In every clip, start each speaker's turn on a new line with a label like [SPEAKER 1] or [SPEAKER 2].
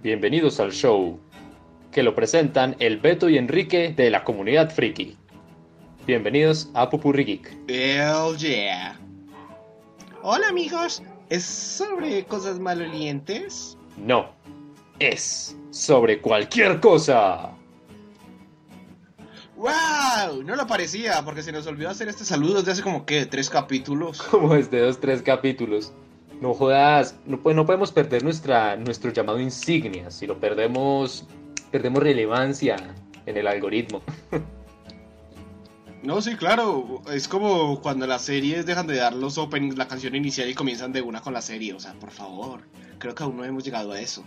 [SPEAKER 1] Bienvenidos al show, que lo presentan el Beto y Enrique de la comunidad friki. Bienvenidos a Pupurri Geek.
[SPEAKER 2] Hell yeah. Hola amigos, ¿es sobre cosas malolientes?
[SPEAKER 1] No, es sobre cualquier cosa.
[SPEAKER 2] ¡Wow! No lo parecía, porque se nos olvidó hacer este saludo desde hace como que tres capítulos.
[SPEAKER 1] Como desde dos, tres capítulos. No jodas, no, no podemos perder nuestra, nuestro llamado insignia. Si lo perdemos, perdemos relevancia en el algoritmo.
[SPEAKER 2] No, sí, claro. Es como cuando las series dejan de dar los openings, la canción inicial y comienzan de una con la serie. O sea, por favor. Creo que aún no hemos llegado a eso.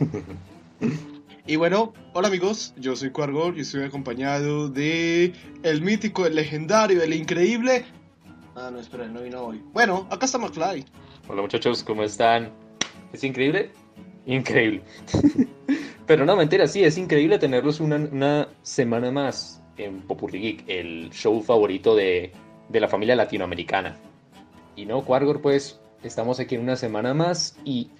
[SPEAKER 2] y bueno, hola amigos, yo soy Quargor y estoy acompañado de el mítico, el legendario, el increíble. Ah, no, espera, no vino hoy. Bueno, acá está McFly.
[SPEAKER 1] Hola muchachos, ¿cómo están? ¿Es increíble? Increíble. Pero no, mentira, sí, es increíble tenerlos una, semana más en Popurri Geek, el show favorito de, de la familia latinoamericana. Y no, Quargor, pues estamos aquí una semana más y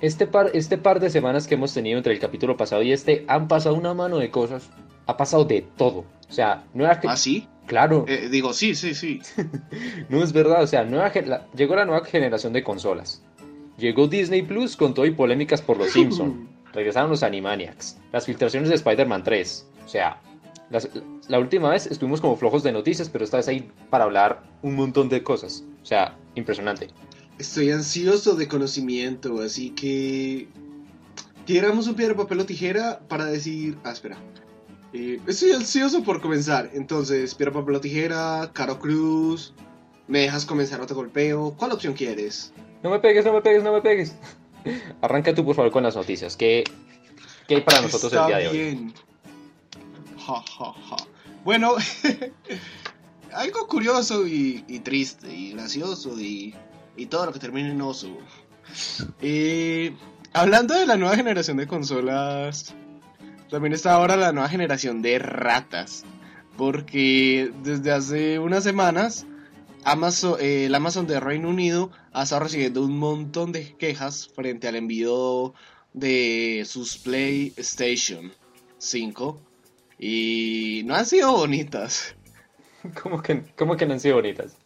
[SPEAKER 1] este par, este par de semanas que hemos tenido entre el capítulo pasado y este han pasado una mano de cosas. Ha pasado de todo. O sea, nueva
[SPEAKER 2] ¿Ah, sí?
[SPEAKER 1] Claro.
[SPEAKER 2] Eh, digo, sí, sí, sí.
[SPEAKER 1] no es verdad, o sea, nueva, la, llegó la nueva generación de consolas. Llegó Disney Plus con todo y polémicas por los Simpsons. Regresaron los Animaniacs. Las filtraciones de Spider-Man 3. O sea, las, la última vez estuvimos como flojos de noticias, pero esta vez ahí para hablar un montón de cosas. O sea, impresionante.
[SPEAKER 2] Estoy ansioso de conocimiento, así que. Tiramos un piedra, papel o tijera para decir. Ah, espera. Eh, estoy ansioso por comenzar. Entonces, piedra, papel o tijera, Caro Cruz. ¿Me dejas comenzar otro golpeo? ¿Cuál opción quieres?
[SPEAKER 1] No me pegues, no me pegues, no me pegues. Arranca tú, por favor, con las noticias. ¿Qué, qué hay para nosotros
[SPEAKER 2] Está
[SPEAKER 1] el día de hoy?
[SPEAKER 2] ja, ja. Bueno, algo curioso y, y triste y gracioso y, y todo lo que termine en oso. Eh, hablando de la nueva generación de consolas, también está ahora la nueva generación de ratas. Porque desde hace unas semanas, Amazon, eh, el Amazon de Reino Unido ha estado recibiendo un montón de quejas frente al envío de sus PlayStation 5. Y no han sido bonitas.
[SPEAKER 1] ¿Cómo que, ¿Cómo que no han sido bonitas?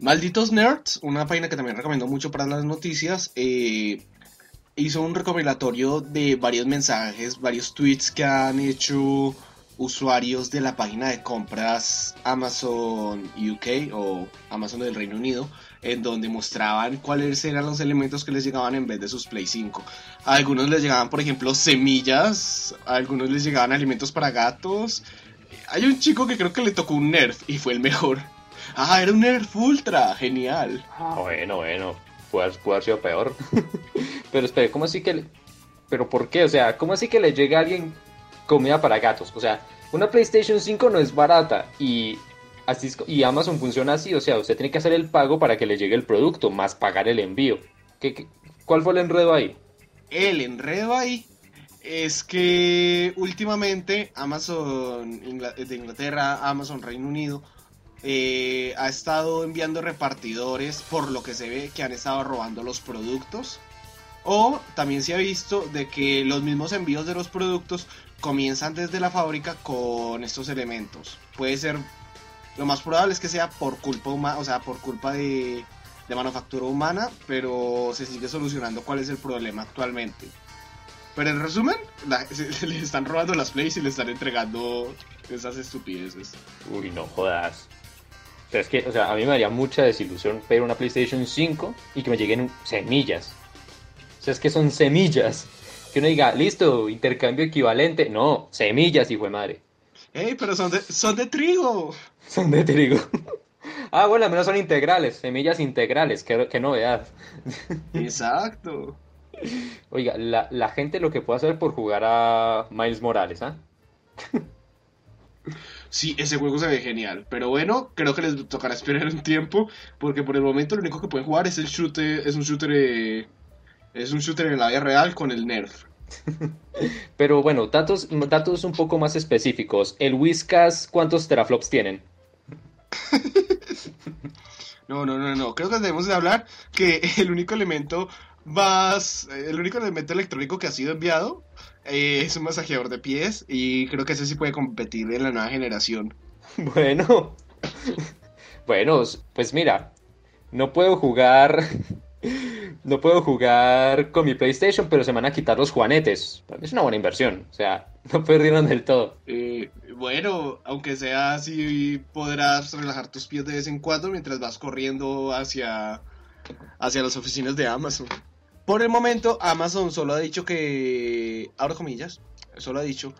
[SPEAKER 2] Malditos Nerds, una página que también recomiendo mucho para las noticias, eh, hizo un recopilatorio de varios mensajes, varios tweets que han hecho usuarios de la página de compras Amazon UK o Amazon del Reino Unido, en donde mostraban cuáles eran los elementos que les llegaban en vez de sus Play 5. A algunos les llegaban, por ejemplo, semillas, a algunos les llegaban alimentos para gatos. Hay un chico que creo que le tocó un Nerf y fue el mejor. Ah, era un Nerf Ultra, genial.
[SPEAKER 1] Ah, bueno, bueno, puede, puede haber sido peor. Pero espere, ¿cómo así que le... ¿Pero por qué? O sea, ¿cómo así que le llega a alguien comida para gatos? O sea, una PlayStation 5 no es barata y así es- y Amazon funciona así, o sea, usted tiene que hacer el pago para que le llegue el producto, más pagar el envío. ¿Qué, qué- cuál fue el enredo ahí?
[SPEAKER 2] El enredo ahí es que últimamente Amazon de Inglaterra, Amazon Reino Unido, eh, ha estado enviando repartidores por lo que se ve que han estado robando los productos. O también se ha visto de que los mismos envíos de los productos comienzan desde la fábrica con estos elementos. Puede ser, lo más probable es que sea por culpa humana, o sea, por culpa de, manufactura humana, pero se sigue solucionando cuál es el problema actualmente. Pero en resumen, le están robando las plays y le están entregando esas estupideces.
[SPEAKER 1] Uy, no jodas. Es que, o sea, a mí me daría mucha desilusión pedir una PlayStation 5 y que me lleguen semillas. O sea, es que son semillas. Que uno diga, listo, intercambio equivalente. No, semillas, hijo de madre.
[SPEAKER 2] ¡Ey, pero son de, son de trigo!
[SPEAKER 1] Son de trigo. ah, bueno, al menos son integrales. Semillas integrales, qué, qué novedad.
[SPEAKER 2] Exacto.
[SPEAKER 1] Oiga, la, la gente lo que puede hacer por jugar a Miles Morales, ¿ah?
[SPEAKER 2] Sí, ese juego se ve genial. Pero bueno, creo que les tocará esperar un tiempo. Porque por el momento lo único que pueden jugar es el shooter. Es un shooter. eh, es un shooter en la vida real con el Nerf.
[SPEAKER 1] Pero bueno, datos, datos un poco más específicos. El Whiskas, ¿cuántos teraflops tienen?
[SPEAKER 2] No, no, no, no. Creo que debemos de hablar que el único elemento más. El único elemento electrónico que ha sido enviado eh, es un masajeador de pies y creo que ese sí puede competir en la nueva generación.
[SPEAKER 1] Bueno, bueno, pues mira, no puedo jugar, no puedo jugar con mi PlayStation, pero se me van a quitar los juanetes. Para mí es una buena inversión, o sea, no perdieron del todo.
[SPEAKER 2] Eh, bueno, aunque sea así, podrás relajar tus pies de vez en cuando mientras vas corriendo hacia, hacia las oficinas de Amazon. Por el momento, Amazon solo ha dicho que, abro comillas, solo ha dicho,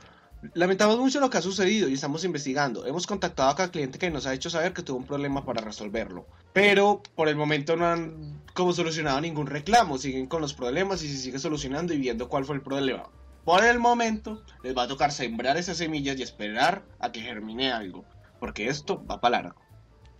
[SPEAKER 2] lamentamos mucho lo que ha sucedido y estamos investigando. Hemos contactado a cada cliente que nos ha hecho saber que tuvo un problema para resolverlo. Pero por el momento no han como solucionado ningún reclamo, siguen con los problemas y se sigue solucionando y viendo cuál fue el problema. Por el momento, les va a tocar sembrar esas semillas y esperar a que germine algo, porque esto va para largo.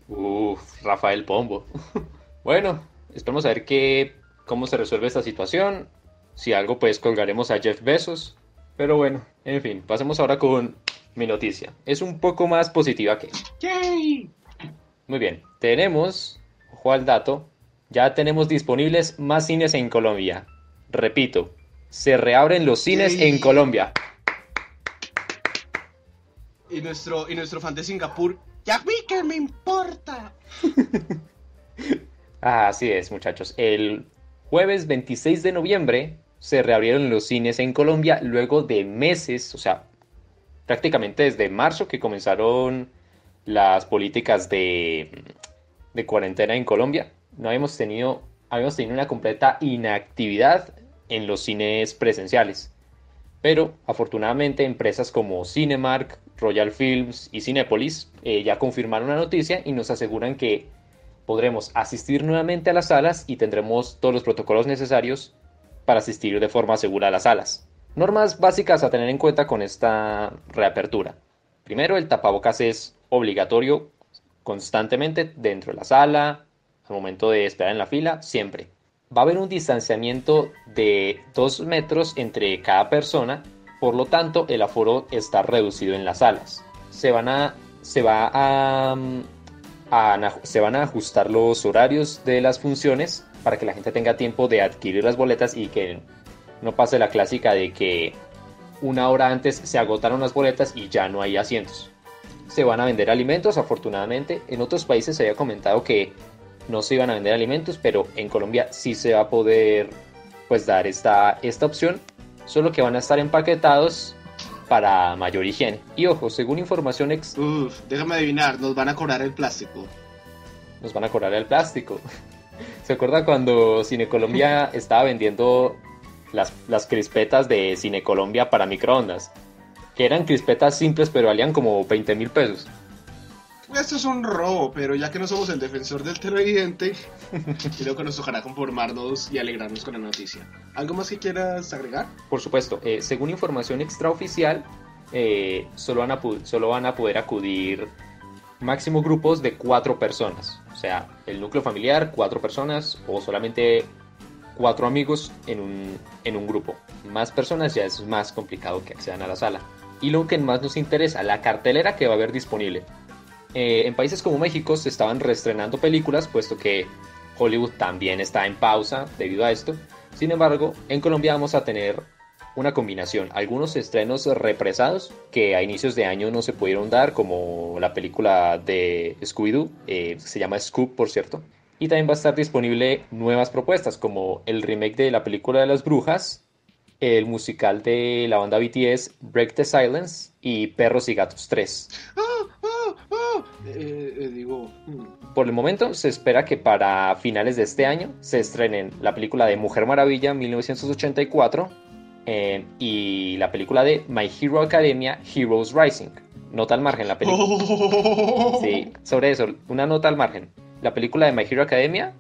[SPEAKER 1] Uf, Rafael Pombo. bueno, esperemos a ver qué cómo se resuelve esta situación. Si algo, pues colgaremos a Jeff Bezos. Pero bueno, en fin, pasemos ahora con mi noticia. Es un poco más positiva que... ¡Yay! Muy bien, tenemos, ojo al dato, ya tenemos disponibles más cines en Colombia. Repito, se reabren los cines en Colombia.
[SPEAKER 2] Y nuestro, y nuestro fan de Singapur, ya vi que me importa.
[SPEAKER 1] Así es, muchachos. El jueves 26 de noviembre se reabrieron los cines en Colombia luego de meses, o sea, prácticamente desde marzo que comenzaron las políticas de, cuarentena en Colombia. No habíamos tenido, habíamos tenido una completa inactividad en los cines presenciales. Pero afortunadamente empresas como Cinemark, Royal Films y Cinepolis eh, ya confirmaron la noticia y nos aseguran que podremos asistir nuevamente a las salas y tendremos todos los protocolos necesarios para asistir de forma segura a las salas. Normas básicas a tener en cuenta con esta reapertura. Primero, el tapabocas es obligatorio constantemente dentro de la sala, al momento de esperar en la fila, siempre. Va a haber un distanciamiento de 2 metros entre cada persona, por lo tanto el aforo está reducido en las salas. Se, van a, se va a se van a ajustar los horarios de las funciones para que la gente tenga tiempo de adquirir las boletas y que no pase la clásica de que una hora antes se agotaron las boletas y ya no hay asientos. Se van a vender alimentos, afortunadamente. En otros países se había comentado que no se iban a vender alimentos, pero en Colombia sí se va a poder pues dar esta, esta opción, solo que van a estar empaquetados para mayor higiene. Y ojo, según información ex...
[SPEAKER 2] Uf, déjame adivinar, nos van a cobrar el plástico.
[SPEAKER 1] Nos van a cobrar el plástico. ¿Se acuerda cuando Cine Colombia estaba vendiendo las, las crispetas de Cine Colombia para microondas? Que eran crispetas simples pero valían como 20 mil pesos.
[SPEAKER 2] Esto es un robo, pero ya que no somos el defensor del televidente, creo que nos tocará conformarnos y alegrarnos con la noticia. ¿Algo más que quieras agregar?
[SPEAKER 1] Por supuesto, eh, según información extraoficial, eh, solo, van a solo van a poder acudir máximo grupos de cuatro personas. O sea, el núcleo familiar, cuatro personas o solamente cuatro amigos en un, en un grupo. Más personas ya es más complicado que accedan a la sala. Y lo que más nos interesa, la cartelera que va a haber disponible. Eh, en países como México se estaban reestrenando películas, puesto que Hollywood también está en pausa debido a esto. Sin embargo, en Colombia vamos a tener una combinación. Algunos estrenos represados que a inicios de año no se pudieron dar, como la película de Scooby-Doo, eh, se llama Scoop, por cierto. Y también va a estar disponible nuevas propuestas, como el remake de la película de las brujas, el musical de la banda BTS, Break the Silence, y Perros y Gatos 3.
[SPEAKER 2] Eh, eh, digo...
[SPEAKER 1] Hmm. Por el momento se espera que para finales de este año se estrenen la película de Mujer Maravilla 1984 eh, y la película de My Hero Academia Heroes Rising. Nota al margen la película. Sí, sobre eso, una nota al margen. La película de My Hero Academia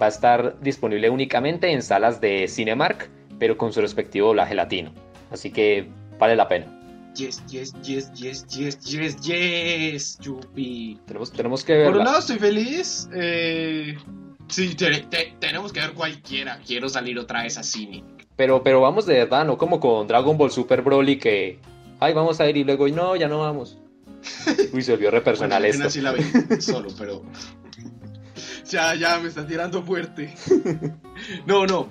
[SPEAKER 1] va a estar disponible únicamente en salas de Cinemark, pero con su respectivo doblaje latino. Así que vale la pena.
[SPEAKER 2] Yes, yes, yes, yes, yes, yes, yes, Yupi.
[SPEAKER 1] Tenemos, tenemos que ver.
[SPEAKER 2] Por un lado estoy feliz. Eh, sí, tenemos que ver cualquiera. Quiero salir otra vez a cine.
[SPEAKER 1] Pero, pero vamos de verdad, no como con Dragon Ball Super Broly que. Ay, vamos a ir y luego, no, ya no vamos. Uy, se volvió re personal esto.
[SPEAKER 2] Sí la vi solo, pero. ya, ya, me está tirando fuerte. no, no.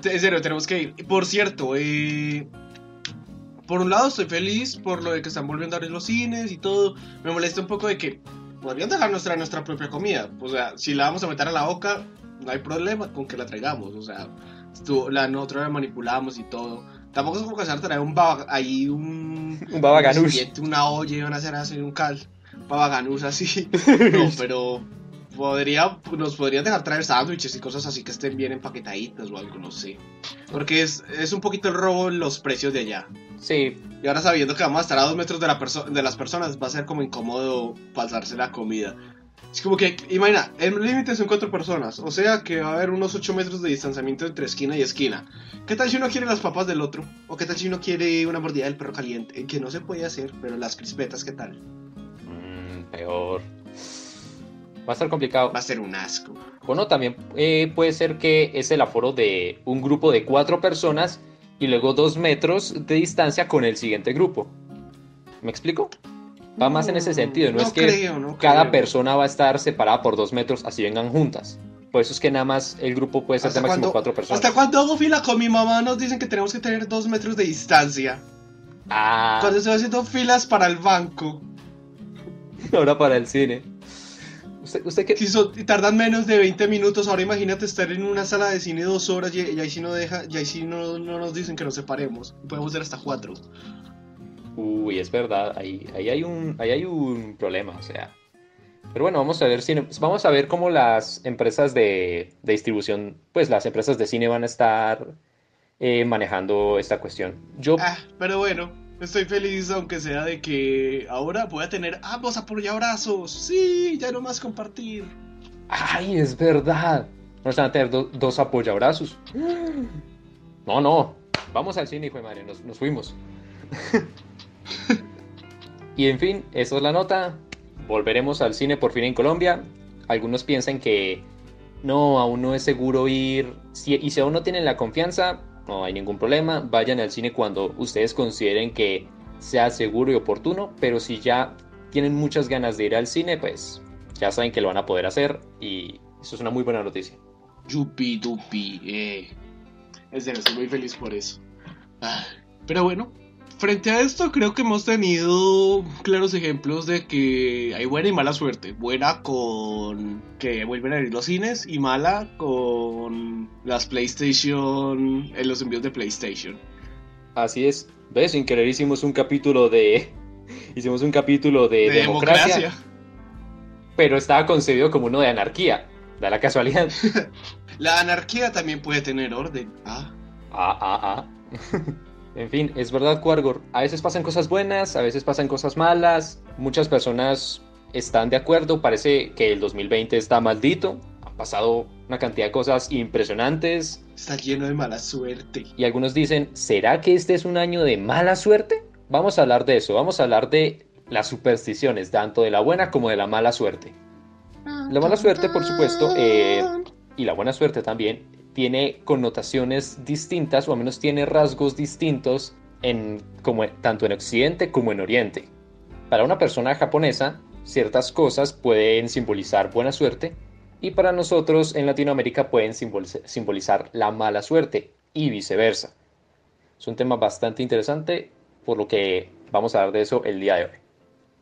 [SPEAKER 2] Te- En serio, tenemos que ir. Por cierto, eh, por un lado estoy feliz por lo de que están volviendo a abrir los cines y todo. Me molesta un poco de que podrían dejar nuestra, nuestra propia comida. O sea, si la vamos a meter a la boca, no hay problema con que la traigamos. O sea, estuvo- la, nosotros la manipulamos y todo. Tampoco es como que se va a traer un baba, ahí un...
[SPEAKER 1] Un baba
[SPEAKER 2] recipiente, Una olla y van a hacer así un cal. Baba ganoush así. No, pero podría, nos podrían dejar traer sándwiches y cosas así que estén bien empaquetaditas o algo, no sé. Porque es, es un poquito el robo en los precios de allá.
[SPEAKER 1] Sí,
[SPEAKER 2] Y ahora sabiendo que vamos a estar a dos metros de, la de las personas, va a ser como incómodo pasarse la comida. Es como que, imagina, el límite son cuatro personas, o sea que va a haber unos 8 metros de distanciamiento entre esquina y esquina. ¿Qué tal si uno quiere las papas del otro? ¿O qué tal si uno quiere una mordida del perro caliente? Que no se puede hacer, pero las crispetas, ¿qué tal?
[SPEAKER 1] Mm, peor. Va a estar complicado.
[SPEAKER 2] Va a ser un asco.
[SPEAKER 1] Bueno, también eh, puede ser que es el aforo de un grupo de cuatro personas y luego dos metros de distancia con el siguiente grupo. ¿Me explico? Va más en ese sentido, no, es que
[SPEAKER 2] creo, no
[SPEAKER 1] cada
[SPEAKER 2] creo.
[SPEAKER 1] persona va a estar separada por dos metros, así vengan juntas. Por eso es que nada más el grupo puede ser de
[SPEAKER 2] ¿Hasta
[SPEAKER 1] máximo cuatro personas.
[SPEAKER 2] ¿Hasta cuándo hago fila con mi mamá? Nos dicen que tenemos que tener dos metros de distancia.
[SPEAKER 1] Ah,
[SPEAKER 2] Cuando estoy haciendo filas para el banco.
[SPEAKER 1] ahora para el cine. ¿Usted, usted qué?
[SPEAKER 2] Si tardan menos de 20 minutos, ahora imagínate estar en una sala de cine dos horas y, y ahí sí no deja, y ahí sí no, no nos dicen que nos separemos. Podemos ser hasta cuatro.
[SPEAKER 1] Uy, es verdad, ahí, ahí hay un, ahí hay un problema, o sea. Pero bueno, vamos a ver si, vamos a ver cómo las empresas de, de distribución, pues las empresas de cine van a estar eh, manejando esta cuestión. Yo,
[SPEAKER 2] Ah, pero bueno, estoy feliz aunque sea de que ahora voy a tener ambos apoyabrazos. Sí, ya no más compartir.
[SPEAKER 1] ay, es verdad. Vamos a tener do- dos apoyabrazos. No, no, vamos al cine, hijo de madre, nos, nos fuimos. Y en fin, esa es la nota. Volveremos al cine por fin en Colombia. Algunos piensan que no, aún no es seguro ir. Si- y si aún no tienen la confianza, no hay ningún problema. Vayan al cine cuando ustedes consideren que sea seguro y oportuno. Pero si ya tienen muchas ganas de ir al cine, pues ya saben que lo van a poder hacer. Y eso es una muy buena noticia.
[SPEAKER 2] Yupi dupi, eh. Es decir, estoy muy feliz por eso. Ah, pero bueno, frente a esto creo que hemos tenido claros ejemplos de que hay buena y mala suerte. Buena con que vuelven a abrir los cines y mala con las PlayStation, en los envíos de PlayStation.
[SPEAKER 1] Así es. ¿Ves? Sin querer hicimos un capítulo de. Hicimos un capítulo de,
[SPEAKER 2] De
[SPEAKER 1] democracia,
[SPEAKER 2] democracia.
[SPEAKER 1] pero estaba concebido como uno de anarquía. Da la casualidad.
[SPEAKER 2] La anarquía también puede tener orden. Ah,
[SPEAKER 1] Ah, ah, ah. en fin, es verdad, Cuargor. A veces pasan cosas buenas, a veces pasan cosas malas. Muchas personas están de acuerdo. Parece que el 2020 está maldito. Han pasado una cantidad de cosas impresionantes.
[SPEAKER 2] está lleno de mala suerte.
[SPEAKER 1] Y algunos dicen, ¿será que este es un año de mala suerte? Vamos a hablar de eso. Vamos a hablar de las supersticiones, tanto de la buena como de la mala suerte. La mala suerte, por supuesto, eh, y la buena suerte también, tiene connotaciones distintas, o al menos tiene rasgos distintos, en, como, tanto en Occidente como en Oriente. Para una persona japonesa, ciertas cosas pueden simbolizar buena suerte, y para nosotros en Latinoamérica pueden simboliza- simbolizar la mala suerte, y viceversa. Es un tema bastante interesante, por lo que vamos a hablar de eso el día de hoy.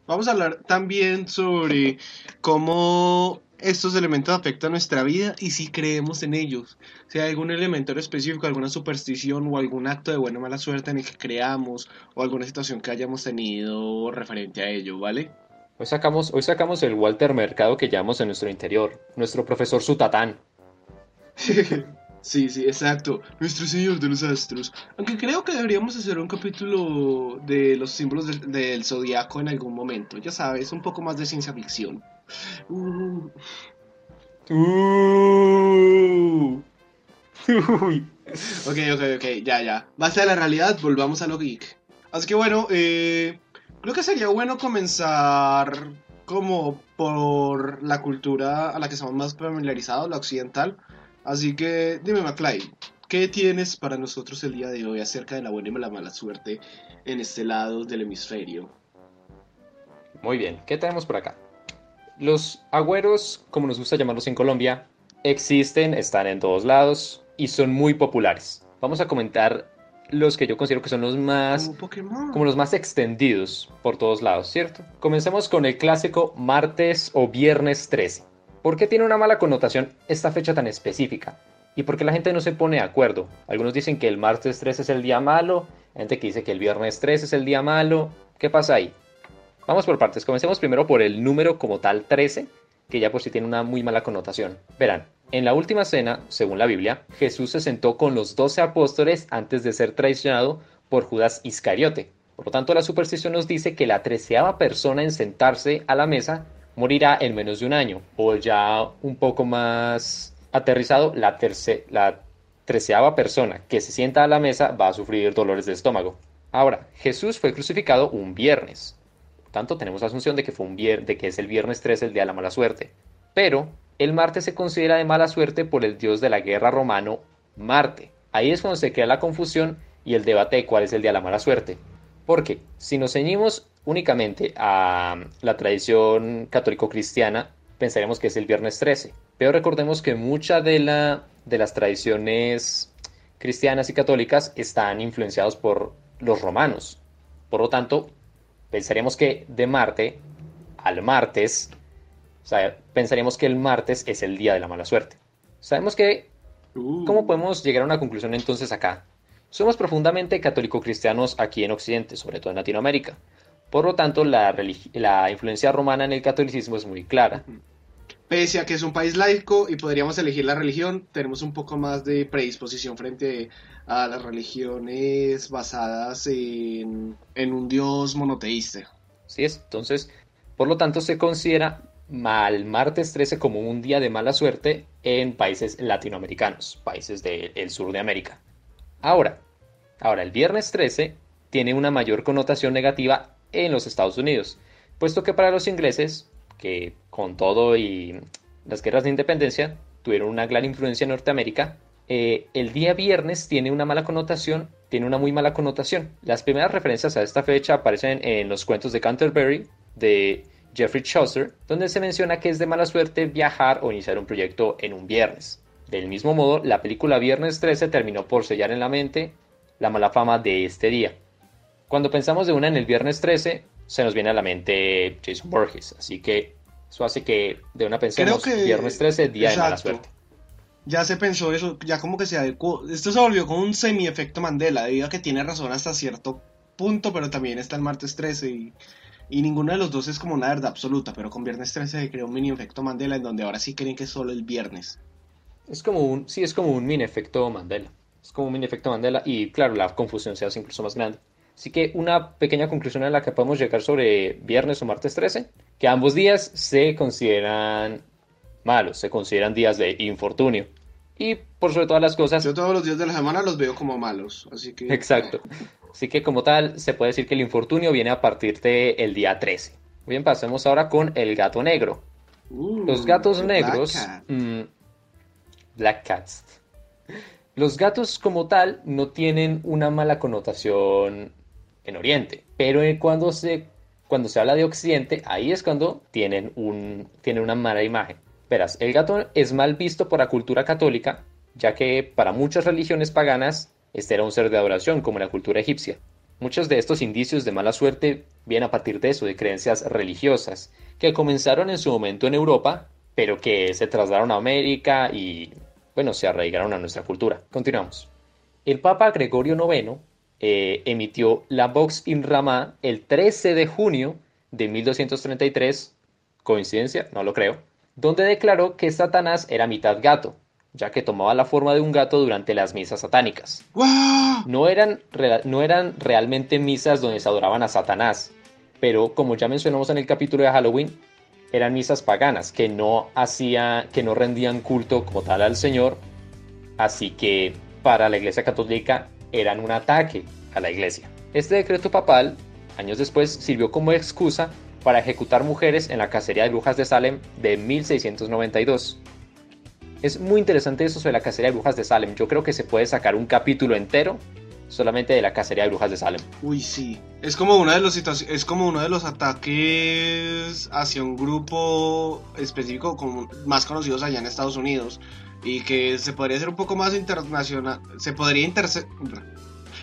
[SPEAKER 2] Vamos a hablar también sobre cómo estos elementos afectan nuestra vida y si creemos en ellos. Si hay algún elemento en específico, alguna superstición o algún acto de buena o mala suerte en el que creamos o alguna situación que hayamos tenido referente a ello, ¿vale?
[SPEAKER 1] Hoy sacamos, hoy sacamos el Walter Mercado que llevamos en nuestro interior, nuestro profesor Sutatán.
[SPEAKER 2] Sí, sí, exacto. Nuestro Señor de los Astros. Aunque creo que deberíamos hacer un capítulo de los símbolos del, del zodiaco en algún momento. Ya sabes, un poco más de ciencia ficción. Uh,
[SPEAKER 1] Uh. Uy.
[SPEAKER 2] Ok, ok, ok, ya, ya. Basta de la realidad, volvamos a lo geek. Así que bueno, eh, creo que sería bueno comenzar como por la cultura a la que estamos más familiarizados, la occidental. Así que dime, McFly, ¿qué tienes para nosotros el día de hoy acerca de la buena y la mala suerte en este lado del hemisferio?
[SPEAKER 1] Muy bien, ¿qué tenemos por acá? Los agüeros, como nos gusta llamarlos en Colombia, existen, están en todos lados. y son muy populares. Vamos a comentar los que yo considero que son los más
[SPEAKER 2] Como
[SPEAKER 1] los más extendidos por todos lados, ¿cierto? Comencemos con el clásico martes o viernes 13. ¿Por qué tiene una mala connotación esta fecha tan específica? ¿Y por qué la gente no se pone de acuerdo? Algunos dicen que el martes 13 es el día malo, gente que dice que el viernes 13 es el día malo. ¿Qué pasa ahí? Vamos por partes. Comencemos primero por el número como tal 13, que ya por sí tiene una muy mala connotación. Verán, en la última cena, según la Biblia, Jesús se sentó con los doce apóstoles antes de ser traicionado por Judas Iscariote. Por lo tanto, la superstición nos dice que la treceava persona en sentarse a la mesa morirá en menos de un año. O ya un poco más aterrizado, la, terce- la treceava persona que se sienta a la mesa va a sufrir dolores de estómago. Ahora, Jesús fue crucificado un viernes. Por tanto, tenemos la asunción de que, fue un vier- de que es el viernes 13 el día de la mala suerte. Pero el martes se considera de mala suerte por el dios de la guerra romano, Marte. Ahí es cuando se crea la confusión y el debate de cuál es el día de la mala suerte. Porque si nos ceñimos únicamente a la tradición católico-cristiana, pensaríamos que es el viernes 13. Pero recordemos que muchas de, la, de las tradiciones cristianas y católicas están influenciados por los romanos. Por lo tanto, pensaríamos que de Marte al martes, o sea, pensaríamos que el martes es el día de la mala suerte. Sabemos que
[SPEAKER 2] Uh.
[SPEAKER 1] ¿Cómo podemos llegar a una conclusión entonces acá? Somos profundamente católico-cristianos aquí en Occidente, sobre todo en Latinoamérica. Por lo tanto, la, la influencia romana en el catolicismo es muy clara.
[SPEAKER 2] Pese a que es un país laico y podríamos elegir la religión, tenemos un poco más de predisposición frente a las religiones basadas en, en un dios monoteísta.
[SPEAKER 1] ¿Sí es? Entonces, por lo tanto, se considera mal martes 13 como un día de mala suerte en países latinoamericanos, países del sur de América. Ahora, ahora el viernes 13 tiene una mayor connotación negativa en los Estados Unidos, puesto que para los ingleses, que con todo y las guerras de independencia tuvieron una gran influencia en Norteamérica, eh, el día viernes tiene una mala connotación, tiene una muy mala connotación. Las primeras referencias a esta fecha aparecen en los cuentos de Canterbury de Geoffrey Chaucer, donde se menciona que es de mala suerte viajar o iniciar un proyecto en un viernes. Del mismo modo, la película Viernes 13 terminó por sellar en la mente la mala fama de este día. Cuando pensamos de una en el Viernes 13, se nos viene a la mente Jason Borges, así que eso hace que de una pensemos
[SPEAKER 2] Creo que-
[SPEAKER 1] Viernes 13, día de mala suerte.
[SPEAKER 2] Ya se pensó eso, ya como que se adecuó. Esto se volvió como un semi-efecto Mandela, debido a que tiene razón hasta cierto punto, pero también está el martes 13 y, y ninguno de los dos es como una verdad absoluta, pero con viernes 13 se creó un mini efecto Mandela en donde ahora sí creen que es solo el viernes.
[SPEAKER 1] Es como un, sí, es como un mini efecto Mandela. Es como un mini efecto Mandela y claro, la confusión se hace incluso más grande. Así que una pequeña conclusión a la que podemos llegar sobre viernes o martes 13, que ambos días se consideran malos, se consideran días de infortunio. Y por sobre todas las cosas,
[SPEAKER 2] Yo todos los días de la semana los veo como malos, así que...
[SPEAKER 1] Exacto. Así que como tal, se puede decir que el infortunio viene a partir del día 13. Bien, pasemos ahora con el gato negro.
[SPEAKER 2] Uh,
[SPEAKER 1] Los gatos negros...
[SPEAKER 2] Black Cat.
[SPEAKER 1] mm, Black Cats. Los gatos como tal no tienen una mala connotación en Oriente, pero eh, cuando se, cuando se habla de Occidente, ahí es cuando tienen, un, tienen una mala imagen. Verás, el gato es mal visto por la cultura católica, ya que para muchas religiones paganas este era un ser de adoración, como la cultura egipcia. Muchos de estos indicios de mala suerte vienen a partir de eso, de creencias religiosas, que comenzaron en su momento en Europa, pero que se trasladaron a América y, bueno, se arraigaron a nuestra cultura. Continuamos. El Papa Gregorio IX eh, emitió la Vox in Rama el 13 de junio de 1233, coincidencia, no lo creo, donde declaró que Satanás era mitad gato, ya que tomaba la forma de un gato durante las misas satánicas. No eran, no eran realmente misas donde se adoraban a Satanás, pero como ya mencionamos en el capítulo de Halloween, eran misas paganas que no hacía, que no rendían culto como tal al Señor, así que para la Iglesia Católica eran un ataque a la Iglesia. Este decreto papal, años después, sirvió como excusa para ejecutar mujeres en la cacería de brujas de Salem de 1692. Es muy interesante eso sobre la cacería de brujas de Salem. Yo creo que se puede sacar un capítulo entero solamente de la cacería de brujas de Salem.
[SPEAKER 2] Uy, sí. Es como uno de los es como uno de los ataques hacia un grupo específico como más conocidos allá en Estados Unidos y que se podría hacer un poco más internacional, se podría interse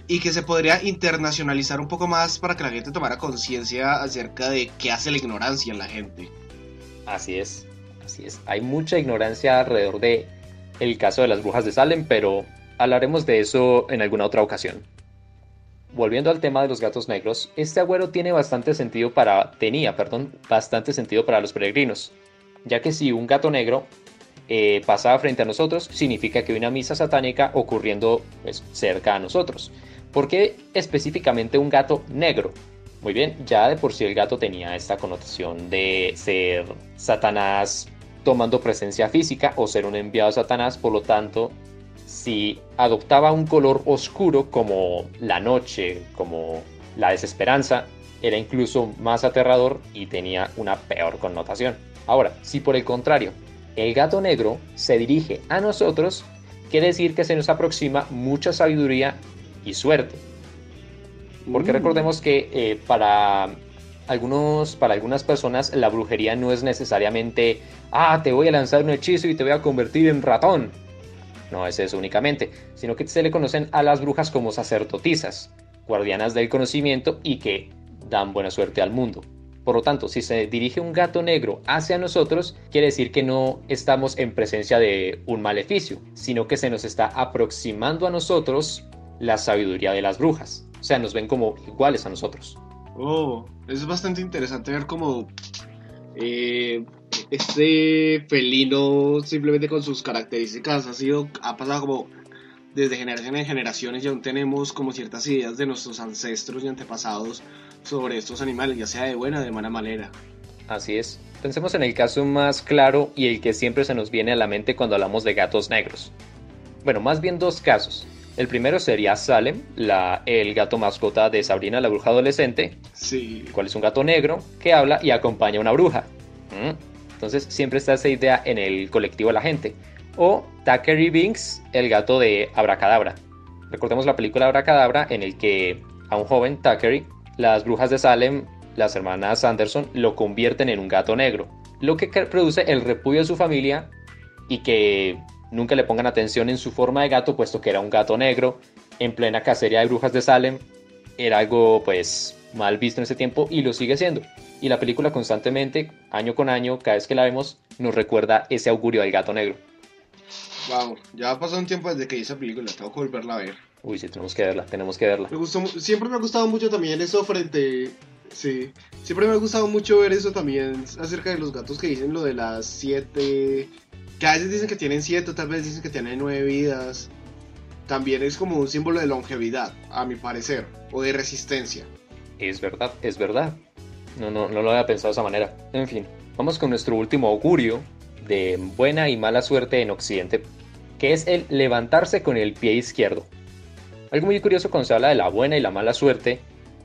[SPEAKER 2] y que se podría internacionalizar un poco más para que la gente tomara conciencia acerca de qué hace la ignorancia en la gente.
[SPEAKER 1] Así es, así es. Hay mucha ignorancia alrededor de el caso de las brujas de Salem, pero hablaremos de eso en alguna otra ocasión. Volviendo al tema de los gatos negros, este agüero tiene bastante sentido para tenía, perdón, bastante sentido para los peregrinos, ya que si un gato negro eh, pasaba frente a nosotros, significa que una misa satánica ocurriendo pues, cerca a nosotros. ¿Por qué específicamente un gato negro? Muy bien, ya de por sí el gato tenía esta connotación de ser Satanás tomando presencia física o ser un enviado de Satanás, por lo tanto, si adoptaba un color oscuro como la noche, como la desesperanza, era incluso más aterrador y tenía una peor connotación. Ahora, si por el contrario, el gato negro se dirige a nosotros, quiere decir que se nos aproxima mucha sabiduría y suerte. Porque mm. recordemos que eh, para, algunos, para algunas personas la brujería no es necesariamente, ah, te voy a lanzar un hechizo y te voy a convertir en ratón. No es eso únicamente, sino que se le conocen a las brujas como sacerdotisas, guardianas del conocimiento y que dan buena suerte al mundo. Por lo tanto, si se dirige un gato negro hacia nosotros, quiere decir que no estamos en presencia de un maleficio, sino que se nos está aproximando a nosotros la sabiduría de las brujas. O sea, nos ven como iguales a nosotros.
[SPEAKER 2] Oh, es bastante interesante ver cómo eh, este felino simplemente con sus características ha sido ha pasado como desde generaciones en generaciones y aún tenemos como ciertas ideas de nuestros ancestros y antepasados sobre estos animales, ya sea de buena o de mala manera.
[SPEAKER 1] Así es. Pensemos en el caso más claro y el que siempre se nos viene a la mente cuando hablamos de gatos negros. Bueno, más bien dos casos. El primero sería Salem, la, el gato mascota de Sabrina la bruja adolescente.
[SPEAKER 2] Sí.
[SPEAKER 1] Cual es un gato negro que habla y acompaña a una bruja. Mm. Entonces siempre está esa idea en el colectivo de la gente. O Thackeray Binks, el gato de Abracadabra. Recordemos la película Abracadabra en el que a un joven Thackeray, las brujas de Salem, las hermanas Anderson, lo convierten en un gato negro. Lo que produce el repudio de su familia y que nunca le pongan atención en su forma de gato, puesto que era un gato negro en plena cacería de brujas de Salem. Era algo pues mal visto en ese tiempo y lo sigue siendo. Y la película constantemente, año con año, cada vez que la vemos, nos recuerda ese augurio del gato negro.
[SPEAKER 2] Wow, ya ha pasado un tiempo desde que hice esa película, tengo que volverla a ver.
[SPEAKER 1] Uy, sí, tenemos que verla, tenemos que verla.
[SPEAKER 2] Me gustó, siempre me ha gustado mucho también eso frente... Sí, siempre me ha gustado mucho ver eso también acerca de los gatos que dicen lo de las siete que a veces dicen que tienen siete, tal vez dicen que tienen nueve vidas. También es como un símbolo de longevidad, a mi parecer, o de resistencia.
[SPEAKER 1] Es verdad, es verdad. No, no, no lo había pensado de esa manera. En fin, vamos con nuestro último augurio de buena y mala suerte en Occidente, que es el levantarse con el pie izquierdo. Algo muy curioso cuando se habla de la buena y la mala suerte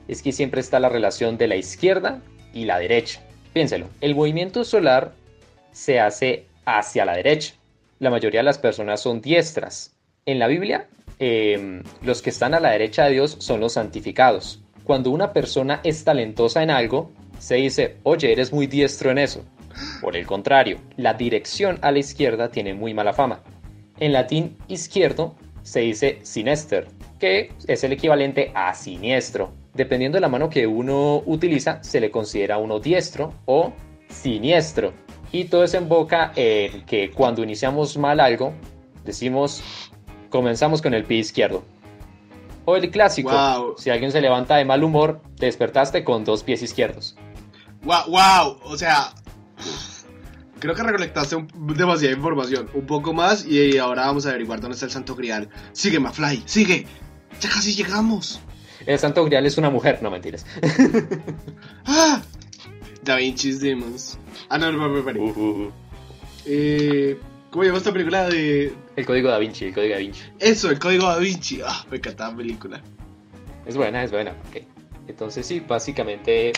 [SPEAKER 1] es que siempre está la relación de la izquierda y la derecha. Piénselo, el movimiento solar se hace hacia la derecha. La mayoría de las personas son diestras. En la Biblia, em, los que están a la derecha de Dios son los santificados. Cuando una persona es talentosa en algo, se dice, oye, eres muy diestro en eso. Por el contrario, la dirección a la izquierda tiene muy mala fama. En latín izquierdo se dice sinester, que es el equivalente a siniestro. Dependiendo de la mano que uno utiliza, se le considera uno diestro o siniestro. Y todo desemboca en que cuando iniciamos mal algo, decimos, comenzamos con el pie izquierdo. O el clásico, si alguien se levanta de mal humor, te despertaste con dos pies izquierdos.
[SPEAKER 2] Wow, wow, o sea, creo que recolectaste demasiada información, un poco más y ahora vamos a averiguar dónde está el Santo Grial. Sigue, Mafly, sigue, ya casi llegamos.
[SPEAKER 1] El Santo Grial es una mujer, no mentiras.
[SPEAKER 2] ¡Ah! Da Vinci's Demons. Ah, no, no, no, no, uh, uh, uh. Eh, ¿Cómo llama esta película de...?
[SPEAKER 1] El Código Da Vinci, el Código Da Vinci.
[SPEAKER 2] Eso, el Código Da Vinci. Ah, me encantaba la película.
[SPEAKER 1] Es buena, es buena. Okay. Entonces sí, básicamente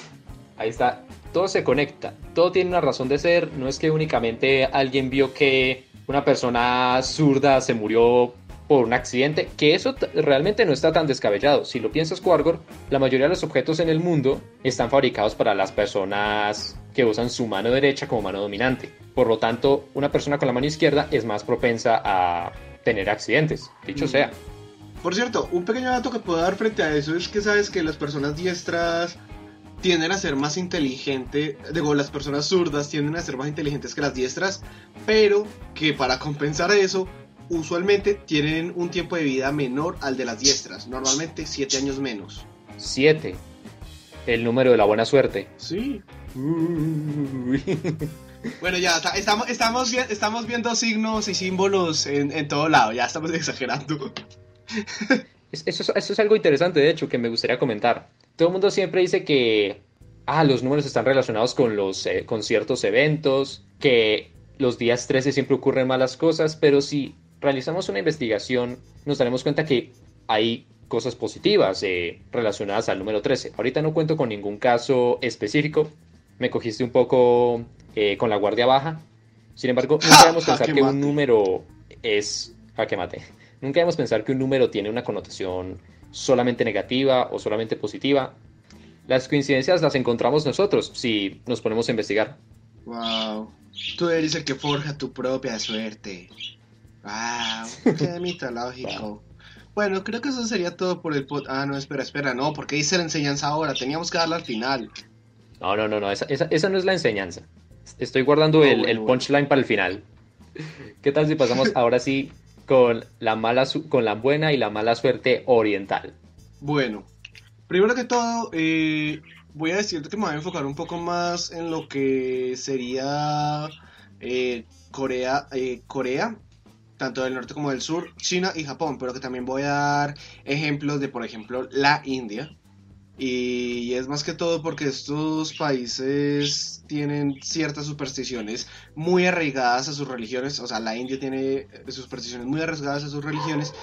[SPEAKER 1] ahí está. Todo se conecta, todo tiene una razón de ser. No es que únicamente alguien vio que una persona zurda se murió por un accidente, que eso realmente no está tan descabellado. Si lo piensas, Quargor, la mayoría de los objetos en el mundo están fabricados para las personas que usan su mano derecha como mano dominante. Por lo tanto, una persona con la mano izquierda es más propensa a tener accidentes, dicho mm. sea.
[SPEAKER 2] Por cierto, un pequeño dato que puedo dar frente a eso es que sabes que las personas diestras tienden a ser más inteligentes, digo, las personas zurdas tienden a ser más inteligentes que las diestras, pero que para compensar eso, usualmente tienen un tiempo de vida menor al de las diestras, normalmente 7 años menos.
[SPEAKER 1] 7. El número de la buena suerte.
[SPEAKER 2] Sí. Bueno, ya estamos, estamos, estamos viendo signos y símbolos en, en todo lado, ya estamos exagerando.
[SPEAKER 1] Eso, eso es algo interesante, de hecho, que me gustaría comentar. Todo el mundo siempre dice que ah, los números están relacionados con, los, eh, con ciertos eventos, que los días 13 siempre ocurren malas cosas, pero si realizamos una investigación nos daremos cuenta que hay cosas positivas eh, relacionadas al número 13. Ahorita no cuento con ningún caso específico, me cogiste un poco eh, con la guardia baja, sin embargo, nunca debemos pensar que un número es... a que mate. Nunca debemos pensar que un número tiene una connotación solamente negativa o solamente positiva. Las coincidencias las encontramos nosotros si nos ponemos a investigar.
[SPEAKER 2] Wow. Tú eres el que forja tu propia suerte. Wow. Qué mitológico. Bueno, creo que eso sería todo por el pod. Ah, no, espera, espera, no, porque dice la enseñanza ahora. Teníamos que darla al final.
[SPEAKER 1] No, no, no, no. Esa, esa, no es la enseñanza. Estoy guardando el, el punchline para el final. ¿Qué tal si pasamos ahora sí con la, mala, con la buena y la mala suerte oriental?
[SPEAKER 2] Bueno, primero que todo, eh, voy a decirte que me voy a enfocar un poco más en lo que sería eh, Corea, eh, Corea, tanto del norte como del sur, China y Japón, pero que también voy a dar ejemplos de, por ejemplo, la India. Y es más que todo porque estos países tienen ciertas supersticiones muy arraigadas a sus religiones. O sea, la India tiene supersticiones muy arraigadas a sus religiones.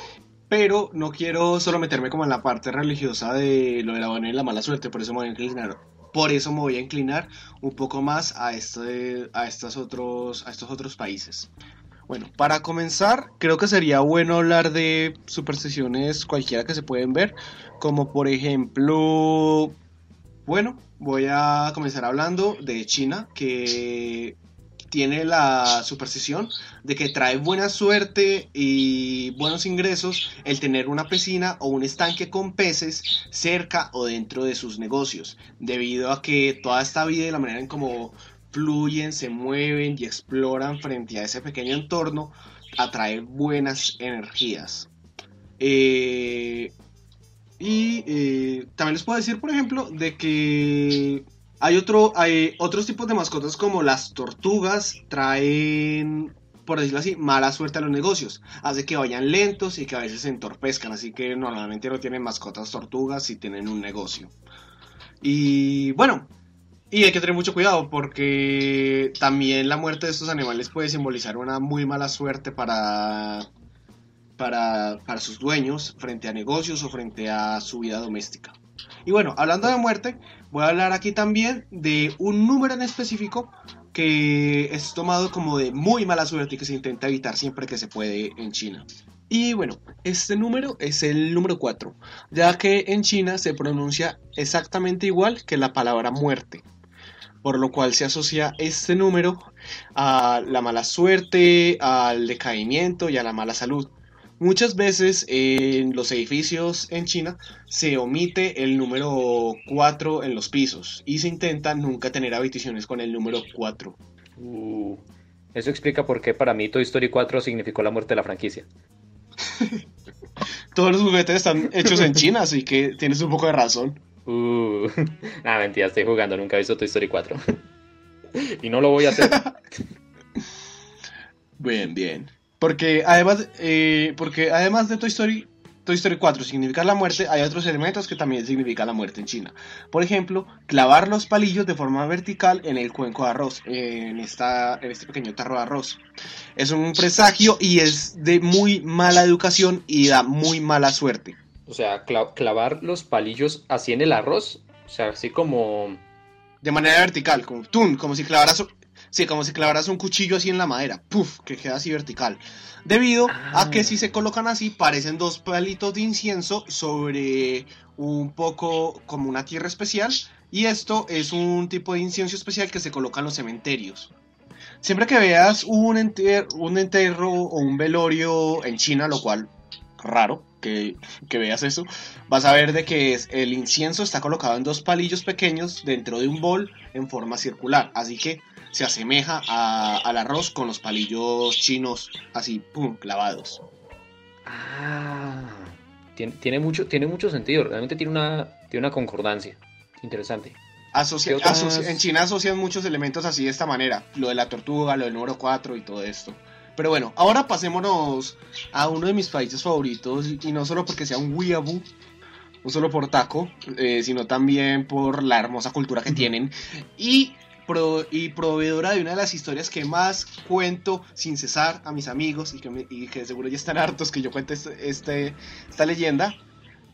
[SPEAKER 2] Pero no quiero solo meterme como en la parte religiosa de lo de la buena y la mala suerte. Por eso me voy a inclinar. Por eso me voy a inclinar un poco más a, este, a, otros, a estos otros países. Bueno, para comenzar, creo que sería bueno hablar de supersticiones cualquiera que se pueden ver, como por ejemplo, bueno, voy a comenzar hablando de China, que tiene la superstición de que trae buena suerte y buenos ingresos el tener una piscina o un estanque con peces cerca o dentro de sus negocios, debido a que toda esta vida y la manera en cómo fluyen, se mueven y exploran frente a ese pequeño entorno, atrae buenas energías. Eh, y eh, también les puedo decir, por ejemplo, de que hay, otro, hay otros tipos de mascotas como las tortugas, traen, por decirlo así, mala suerte a los negocios. Hace que vayan lentos y que a veces se entorpezcan. Así que normalmente no tienen mascotas tortugas si tienen un negocio. Y bueno, y hay que tener mucho cuidado porque también la muerte de estos animales puede simbolizar una muy mala suerte para, para, para, sus dueños frente a negocios o frente a su vida doméstica. Y bueno, hablando de muerte, voy a hablar aquí también de un número en específico que es tomado como de muy mala suerte y que se intenta evitar siempre que se puede en China. Y bueno, este número es el número 4, ya que en China se pronuncia exactamente igual que la palabra muerte por lo cual se asocia este número a la mala suerte, al decaimiento y a la mala salud. Muchas veces en los edificios en China se omite el número 4 en los pisos y se intenta nunca tener habitaciones con el número 4.
[SPEAKER 1] Uh, eso explica por qué para mí Toy Story 4 significó la muerte de la franquicia.
[SPEAKER 2] Todos los juguetes están hechos en China, así que tienes un poco de razón.
[SPEAKER 1] Uh, mentira, estoy jugando, nunca he visto Toy Story 4. y no lo voy a hacer.
[SPEAKER 2] bien, bien. Porque además, eh, porque además de Toy Story, Toy Story 4 significa la muerte, hay otros elementos que también significan la muerte en China. Por ejemplo, clavar los palillos de forma vertical en el cuenco de arroz, en, esta, en este pequeño tarro de arroz. Es un presagio y es de muy mala educación y da muy mala suerte.
[SPEAKER 1] O sea, clavar los palillos así en el arroz. O sea, así como.
[SPEAKER 2] De manera vertical, como tun, como si clavaras. Sí, como si clavaras un cuchillo así en la madera, puff, que queda así vertical. Debido a que si se colocan así, parecen dos palitos de incienso sobre un poco como una tierra especial. Y esto es un tipo de incienso especial que se coloca en los cementerios. Siempre que veas un, un enterro o un velorio en China, lo cual raro que, que, veas eso, vas a ver de que es, el incienso está colocado en dos palillos pequeños dentro de un bol en forma circular. Así que se asemeja al arroz con los palillos chinos así, pum, clavados.
[SPEAKER 1] Ah, tiene, tiene, mucho, tiene mucho sentido, realmente tiene una, tiene una concordancia. Interesante.
[SPEAKER 2] en China asocian muchos elementos así de esta manera, lo de la tortuga, lo del número 4 y todo esto. Pero bueno, ahora pasémonos a uno de mis países favoritos, y no solo porque sea un weeaboo, no solo por taco, eh, sino también por la hermosa cultura que tienen. Y y proveedora de una de las historias que más cuento sin cesar a mis amigos y que, y que seguro ya están hartos que yo cuente este, este esta leyenda,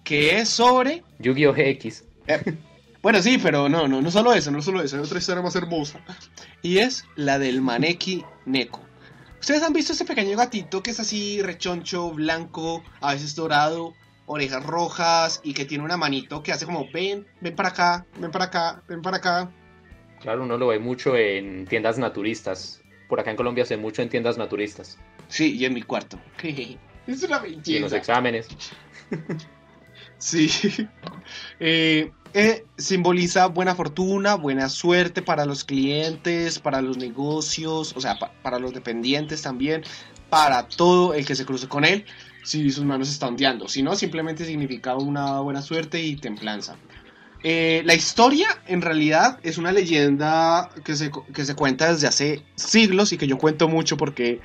[SPEAKER 2] que es sobre...
[SPEAKER 1] Yu-Gi-Oh! X.
[SPEAKER 2] Eh, bueno, sí, pero no, no, no solo eso, no solo eso, hay otra historia más hermosa. Y es la del Maneki Neko. Ustedes han visto ese pequeño gatito que es así rechoncho, blanco, a veces dorado, orejas rojas y que tiene una manito que hace como ven, ven para acá, ven para acá, ven para acá.
[SPEAKER 1] Claro, uno lo ve mucho en tiendas naturistas. Por acá en Colombia se ve mucho en tiendas naturistas.
[SPEAKER 2] Sí, y en mi cuarto. es una belleza.
[SPEAKER 1] Y en los exámenes.
[SPEAKER 2] sí. Eh, simboliza buena fortuna, buena suerte para los clientes, para los negocios, o sea, para los dependientes también, para todo el que se cruce con él, si sus manos están ondeando. Si no, simplemente significa una buena suerte y templanza. Eh, la historia en realidad es una leyenda que se, que se cuenta desde hace siglos y que yo cuento mucho porque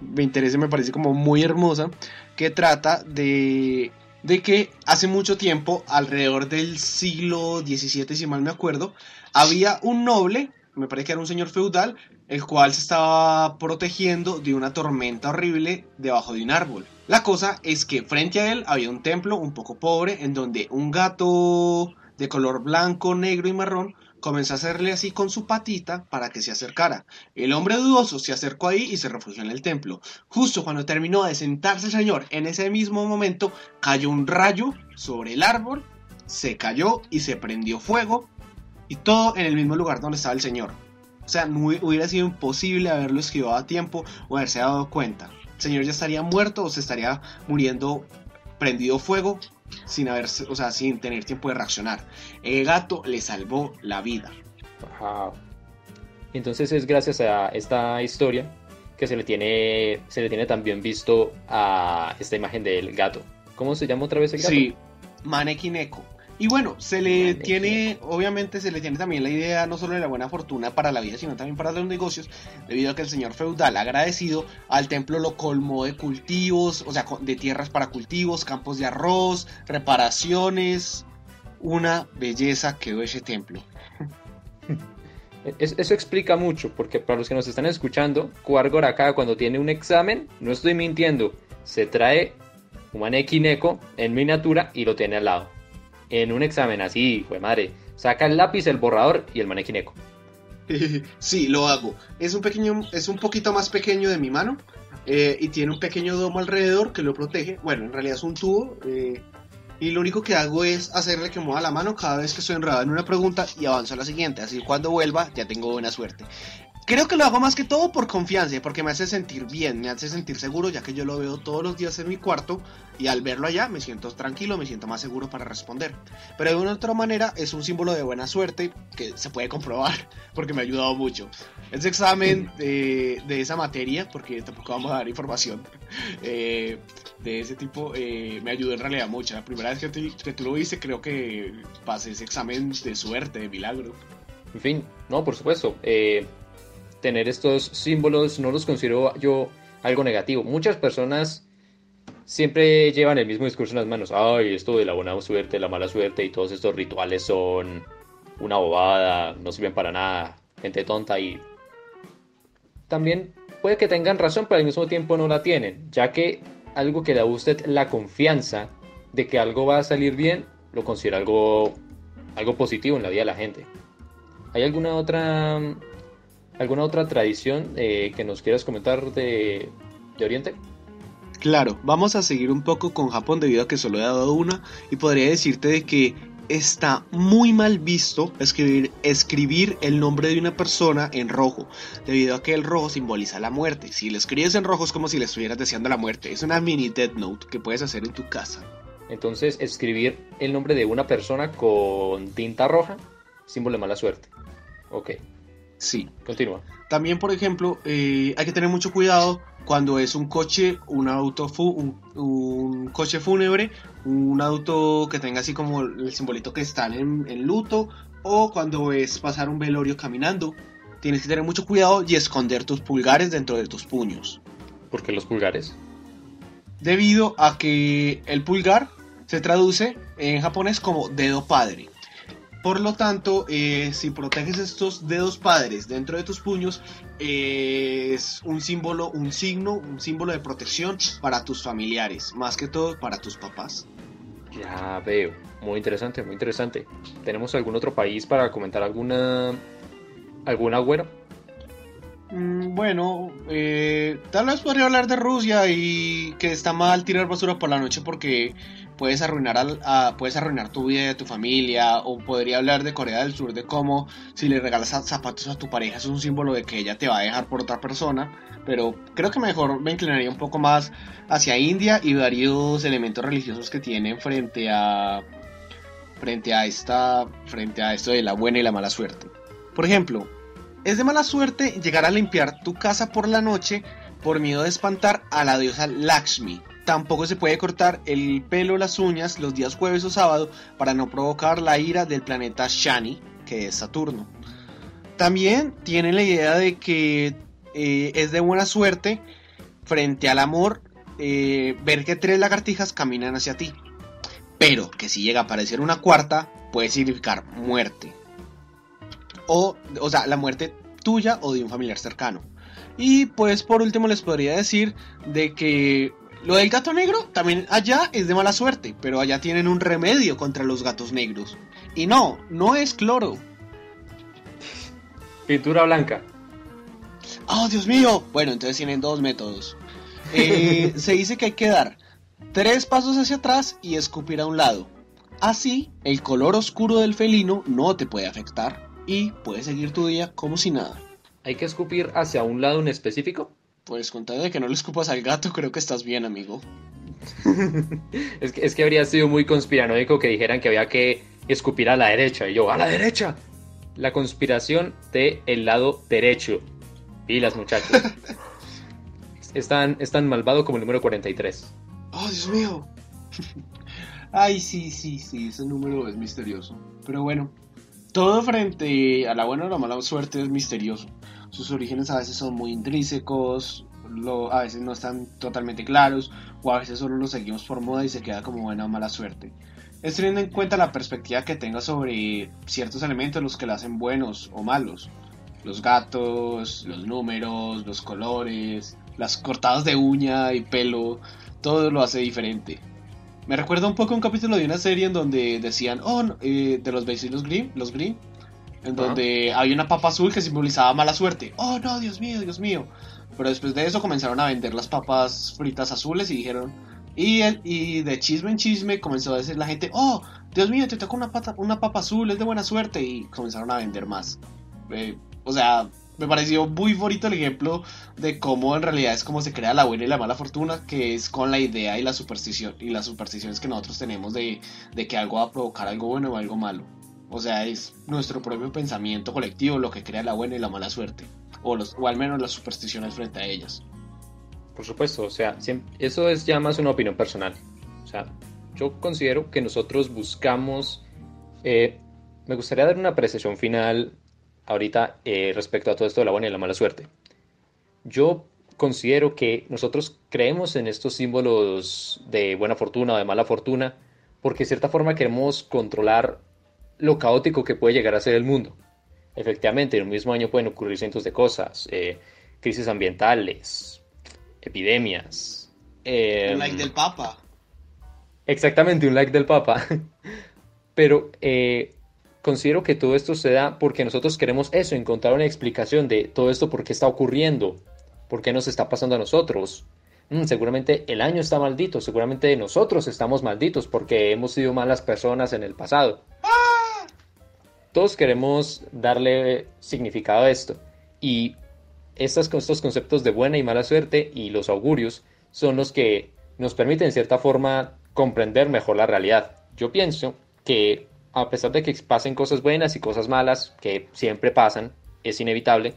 [SPEAKER 2] me interesa y me parece como muy hermosa, que trata de, de que hace mucho tiempo, alrededor del siglo XVII si mal me acuerdo, había un noble, me parece que era un señor feudal, el cual se estaba protegiendo de una tormenta horrible debajo de un árbol. La cosa es que frente a él había un templo un poco pobre en donde un gato de color blanco, negro y marrón, comenzó a hacerle así con su patita para que se acercara. El hombre dudoso se acercó ahí y se refugió en el templo. Justo cuando terminó de sentarse el señor, en ese mismo momento cayó un rayo sobre el árbol, se cayó y se prendió fuego, y todo en el mismo lugar donde estaba el señor. O sea, hubiera sido imposible haberlo esquivado a tiempo o haberse dado cuenta. El señor ya estaría muerto o se estaría muriendo prendido fuego sin haber, o sea, sin tener tiempo de reaccionar. El gato le salvó la vida.
[SPEAKER 1] Entonces es gracias a esta historia que se le tiene se le tiene también visto a esta imagen del gato. ¿Cómo se llama otra vez el gato?
[SPEAKER 2] Sí, Maneki Neko. Y bueno, se le tiene, obviamente se le tiene también la idea no solo de la buena fortuna para la vida, sino también para los negocios, debido a que el señor feudal agradecido al templo lo colmó de cultivos, o sea, de tierras para cultivos, campos de arroz, reparaciones. Una belleza quedó ese templo.
[SPEAKER 1] Eso explica mucho, porque para los que nos están escuchando, Cuargor acá cuando tiene un examen, no estoy mintiendo, se trae un neko en miniatura y lo tiene al lado en un examen así, fue madre, saca el lápiz, el borrador y el manequineco.
[SPEAKER 2] Sí, lo hago. Es un pequeño, es un poquito más pequeño de mi mano eh, y tiene un pequeño domo alrededor que lo protege. Bueno, en realidad es un tubo eh, y lo único que hago es hacerle que mueva la mano cada vez que estoy enredado en una pregunta y avanzo a la siguiente. Así cuando vuelva ya tengo buena suerte. Creo que lo hago más que todo por confianza, porque me hace sentir bien, me hace sentir seguro, ya que yo lo veo todos los días en mi cuarto y al verlo allá me siento tranquilo, me siento más seguro para responder. Pero de una otra manera es un símbolo de buena suerte que se puede comprobar, porque me ha ayudado mucho. Ese examen de, esa materia, porque tampoco vamos a dar información eh, de ese tipo, eh, me ayudó en realidad mucho. La primera vez que, que tú lo viste, creo que pasé ese examen de suerte, de milagro.
[SPEAKER 1] En fin, no, por supuesto. Eh, tener estos símbolos no los considero yo algo negativo. Muchas personas siempre llevan el mismo discurso en las manos. Ay, esto de la buena suerte, la mala suerte y todos estos rituales son una bobada, no sirven para nada, gente tonta y también puede que tengan razón, pero al mismo tiempo no la tienen, ya que algo que da usted la confianza de que algo va a salir bien, lo considera algo, algo positivo en la vida de la gente. ¿Hay alguna otra ¿Alguna otra tradición eh, que nos quieras comentar de, de Oriente?
[SPEAKER 2] Claro, vamos a seguir un poco con Japón debido a que solo he dado una y podría decirte de que está muy mal visto escribir, escribir el nombre de una persona en rojo, debido a que el rojo simboliza la muerte. Si lo escribes en rojo es como si le estuvieras deseando la muerte. Es una mini death note que puedes hacer en tu casa.
[SPEAKER 1] Entonces, escribir el nombre de una persona con tinta roja, símbolo de mala suerte. Ok.
[SPEAKER 2] Sí.
[SPEAKER 1] Continúa.
[SPEAKER 2] También, por ejemplo, eh, hay que tener mucho cuidado cuando es un coche, un auto, un, un, coche fúnebre, un auto que tenga así como el simbolito que están en, en luto, o cuando es pasar un velorio caminando. Tienes que tener mucho cuidado y esconder tus pulgares dentro de tus puños.
[SPEAKER 1] ¿Por qué los pulgares?
[SPEAKER 2] Debido a que el pulgar se traduce en japonés como dedo padre. Por lo tanto, eh, si proteges estos dedos padres dentro de tus puños, eh, es un símbolo, un signo, un símbolo de protección para tus familiares, más que todo para tus papás.
[SPEAKER 1] Ya veo, muy interesante, muy interesante. ¿Tenemos algún otro país para comentar alguna alguna agüero?
[SPEAKER 2] Mm, bueno, eh, tal vez podría hablar de Rusia y que está mal tirar basura por la noche porque puedes arruinar, puedes arruinar tu vida y tu familia. O podría hablar de Corea del Sur, de cómo si le regalas zapatos a tu pareja es un símbolo de que ella te va a dejar por otra persona. Pero creo que mejor me inclinaría un poco más hacia India y varios elementos religiosos que tienen frente a frente a esta frente a esto de la buena y la mala suerte. Por ejemplo, es de mala suerte llegar a limpiar tu casa por la noche por miedo de espantar a la diosa Lakshmi. Tampoco se puede cortar el pelo las uñas los días jueves o sábado para no provocar la ira del planeta Shani, que es Saturno. También tienen la idea de que eh, es de buena suerte frente al amor eh, ver que tres lagartijas caminan hacia ti. Pero que si llega a aparecer una cuarta puede significar muerte o, o sea, la muerte tuya o de un familiar cercano. Y pues por último les podría decir de que lo del gato negro también allá es de mala suerte, pero allá tienen un remedio contra los gatos negros. Y no, no es cloro.
[SPEAKER 1] Pintura blanca.
[SPEAKER 2] Oh, Dios mío. Bueno, entonces tienen dos métodos. Eh, se dice que hay que dar tres pasos hacia atrás y escupir a un lado. Así, el color oscuro del felino no te puede afectar y puedes seguir tu día como si nada.
[SPEAKER 1] ¿Hay que escupir hacia un lado en específico?
[SPEAKER 2] Pues con de que no le escupas al gato, creo que estás bien, amigo.
[SPEAKER 1] es, que, es que habría sido muy conspiranoico que dijeran que había que escupir a la derecha. Y yo, ¡a la derecha! La conspiración de el lado derecho. Y las muchachos. es, tan, es tan malvado como el número 43.
[SPEAKER 2] ¡Oh, Dios mío! Ay, sí, sí, sí, ese número es misterioso. Pero bueno, todo frente a la buena o la mala suerte es misterioso. Sus orígenes a veces son muy intrínsecos, a veces no están totalmente claros, o a veces solo los seguimos por moda y se queda como buena o mala suerte. Es teniendo en cuenta la perspectiva que tenga sobre ciertos elementos los que lo hacen buenos o malos. Los gatos, los números, los colores, las cortadas de uña y pelo, todo lo hace diferente. Me recuerda un poco un capítulo de una serie en donde decían, oh, eh, de los vecinos Green, los Green, en donde había una papa azul que simbolizaba mala suerte. Oh, no, Dios mío, Dios mío. Pero después de eso comenzaron a vender las papas fritas azules y dijeron, y, el, y de chisme en chisme comenzó a decir la gente, oh, Dios mío, te tocó una, pata, una papa azul, es de buena suerte. Y comenzaron a vender más. Eh, o sea, me pareció muy bonito el ejemplo de cómo en realidad es como se crea la buena y la mala fortuna, que es con la idea y la superstición y las supersticiones que nosotros tenemos de, que algo va a provocar algo bueno o algo malo. O sea, es nuestro propio pensamiento colectivo lo que crea la buena y la mala suerte, o, los, o al menos las supersticiones frente a ellas.
[SPEAKER 1] Por supuesto, o sea, eso es ya más una opinión personal. O sea, yo considero que nosotros buscamos... Eh, me gustaría dar una apreciación final ahorita eh, respecto a todo esto de la buena y la mala suerte. Yo considero que nosotros creemos en estos símbolos de buena fortuna o de mala fortuna porque de cierta forma queremos controlar lo caótico que puede llegar a ser el mundo. Efectivamente, en un mismo año pueden ocurrir cientos de cosas, eh, crisis ambientales, epidemias.
[SPEAKER 2] un like em, del Papa.
[SPEAKER 1] Exactamente, un like del Papa. Pero eh, considero que todo esto se da porque nosotros queremos eso, encontrar una explicación de todo esto, por qué está ocurriendo, por qué nos está pasando a nosotros. Mm, seguramente el año está maldito, seguramente nosotros estamos malditos porque hemos sido malas personas en el pasado. Todos queremos darle significado a esto y estas, estos conceptos de buena y mala suerte y los augurios son los que nos permiten en cierta forma comprender mejor la realidad. Yo pienso que a pesar de que pasen cosas buenas y cosas malas, que siempre pasan, es inevitable,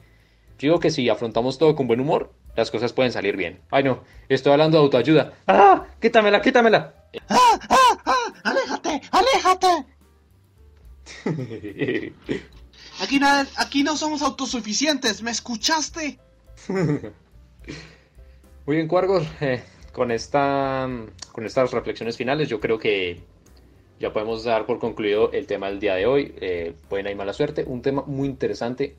[SPEAKER 1] yo digo que si afrontamos todo con buen humor, las cosas pueden salir bien. Ay no, estoy hablando de autoayuda. ¡Ah! ¡Quítamela, quítamela!
[SPEAKER 2] ¡Ah, ah, ah! ¡Aléjate, aléjate! Aquí, nada, aquí no somos autosuficientes, ¿me escuchaste?
[SPEAKER 1] Muy bien, Cuargos. Eh, con, esta, con estas reflexiones finales, yo creo que ya podemos dar por concluido el tema del día de hoy. Eh, buena y mala suerte. Un tema muy interesante.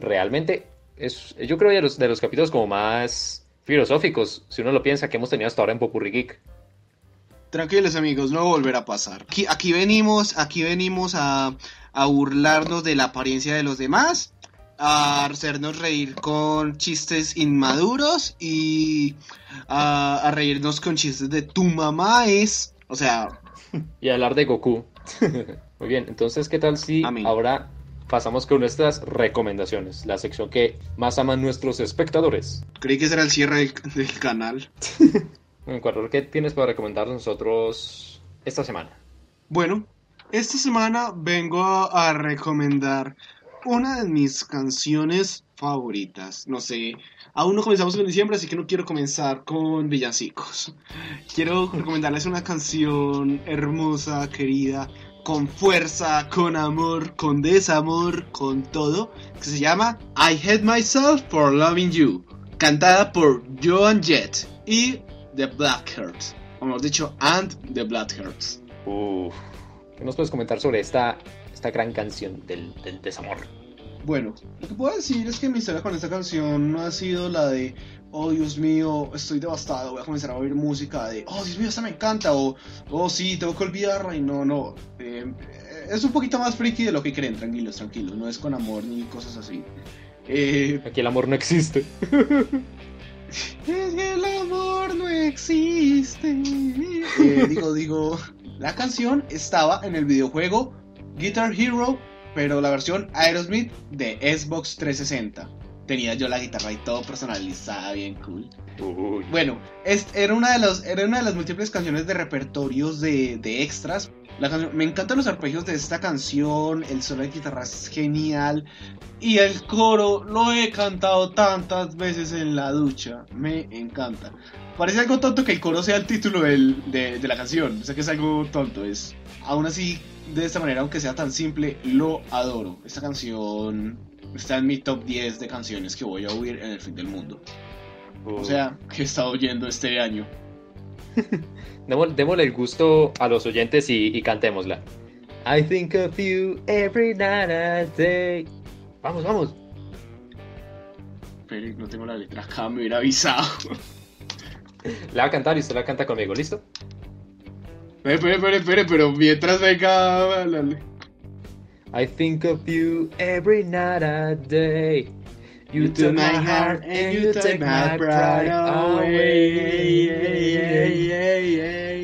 [SPEAKER 1] Realmente, es, yo creo de los, de los capítulos como más filosóficos, si uno lo piensa, que hemos tenido hasta ahora en Popurri Geek.
[SPEAKER 2] Tranquilos amigos, no volverá a pasar. Aquí, aquí venimos, aquí venimos a, a burlarnos de la apariencia de los demás, a hacernos reír con chistes inmaduros y a, a reírnos con chistes de tu mamá es, o sea...
[SPEAKER 1] Y hablar de Goku. Muy bien, entonces, ¿qué tal si ahora pasamos con nuestras recomendaciones? La sección que más aman nuestros espectadores.
[SPEAKER 2] Creí que ese era el cierre del, del canal.
[SPEAKER 1] Bueno, Cuargos, ¿qué tienes para recomendar nosotros esta semana?
[SPEAKER 2] Bueno, esta semana vengo a, a recomendar una de mis canciones favoritas. No sé, aún no comenzamos con diciembre, así que no quiero comenzar con villancicos. Quiero recomendarles una canción hermosa, querida, con fuerza, con amor, con desamor, con todo, que se llama I Hate Myself for Loving You, cantada por Joan Jett y The Blackhearts, o mejor dicho, and The Blackhearts.
[SPEAKER 1] Uf, ¿qué nos puedes comentar sobre esta, esta gran canción del, del desamor?
[SPEAKER 2] Bueno, lo que puedo decir es que mi historia con esta canción no ha sido la de, oh Dios mío, estoy devastado, voy a comenzar a oír música de, oh Dios mío, esta me encanta, o, oh sí, tengo que olvidarla, y no, no. Eh, es un poquito más friki de lo que creen, tranquilos, tranquilos, no es con amor ni cosas así. Eh,
[SPEAKER 1] Aquí el amor no existe.
[SPEAKER 2] es que el existe. Eh, digo, digo, la canción estaba en el videojuego Guitar Hero, pero la versión Aerosmith de Xbox 360. Tenía yo la guitarra y todo personalizada, bien cool.
[SPEAKER 1] Uy.
[SPEAKER 2] Bueno, es- era, una de los, era una de las múltiples canciones de repertorios de, de extras. La canción- me encantan los arpegios de esta canción, el solo de guitarra es genial. Y el coro lo he cantado tantas veces en la ducha. Me encanta. Parece algo tonto que el coro sea el título del- de, de la canción. O sea que es algo tonto. Es, aún así, de esta manera, aunque sea tan simple, lo adoro. Esta canción está en mi top 10 de canciones que voy a oír en el fin del mundo. O sea, que he estado oyendo este año.
[SPEAKER 1] Démosle, el gusto a los oyentes y, y cantémosla. I think of you every night and day. Vamos, vamos.
[SPEAKER 2] Pero no tengo la letra acá, me hubiera avisado.
[SPEAKER 1] La va a cantar y usted la canta conmigo, ¿listo?
[SPEAKER 2] Espere, espere, espere, pero mientras venga. la-
[SPEAKER 1] I think of you every night and day. You took my heart and you take my pride away.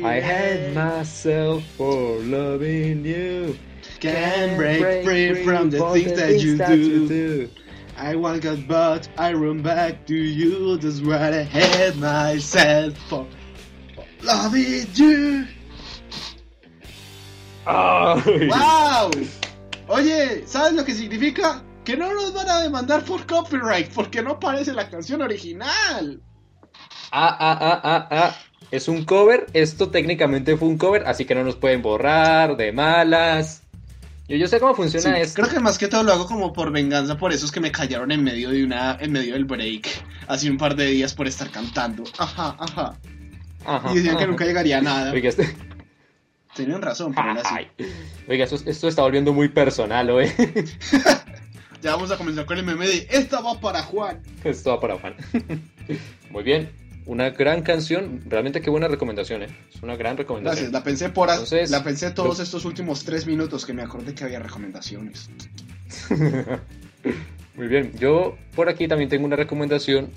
[SPEAKER 1] I hate myself for loving you.
[SPEAKER 2] Can't break free from the things
[SPEAKER 1] the
[SPEAKER 2] that
[SPEAKER 1] things
[SPEAKER 2] you
[SPEAKER 1] that
[SPEAKER 2] do. I want God, but I run back to you. That's what I hate myself for. Loving you.
[SPEAKER 1] Oh, Ay.
[SPEAKER 2] ¡Wow! Oye, ¿sabes lo que significa? Que no nos van a demandar por copyright porque no aparece la canción original.
[SPEAKER 1] Ah, ah, ah, ah, ah. Es un cover. Esto técnicamente fue un cover, así que no nos pueden borrar de malas. Yo, yo sé cómo funciona
[SPEAKER 2] Sí,
[SPEAKER 1] esto.
[SPEAKER 2] creo que más que todo lo hago como por venganza por esos que me callaron en medio de una en medio del break hace un par de días por estar cantando. Ajá, ajá.
[SPEAKER 1] Ajá,
[SPEAKER 2] Y decían que nunca llegaría a nada.
[SPEAKER 1] Oiga, este-
[SPEAKER 2] Tenían razón, pero era así.
[SPEAKER 1] Oiga, esto, esto está volviendo muy personal, ¿eh?
[SPEAKER 2] Ya vamos a comenzar con el meme de esta va para Juan.
[SPEAKER 1] Esto va para Juan. Muy bien. Una gran canción, realmente qué buena recomendación, ¿eh? Es una gran recomendación.
[SPEAKER 2] Gracias, la pensé por
[SPEAKER 1] Entonces,
[SPEAKER 2] la pensé todos estos últimos tres minutos que me acordé que había recomendaciones.
[SPEAKER 1] Muy bien, yo por aquí también tengo una recomendación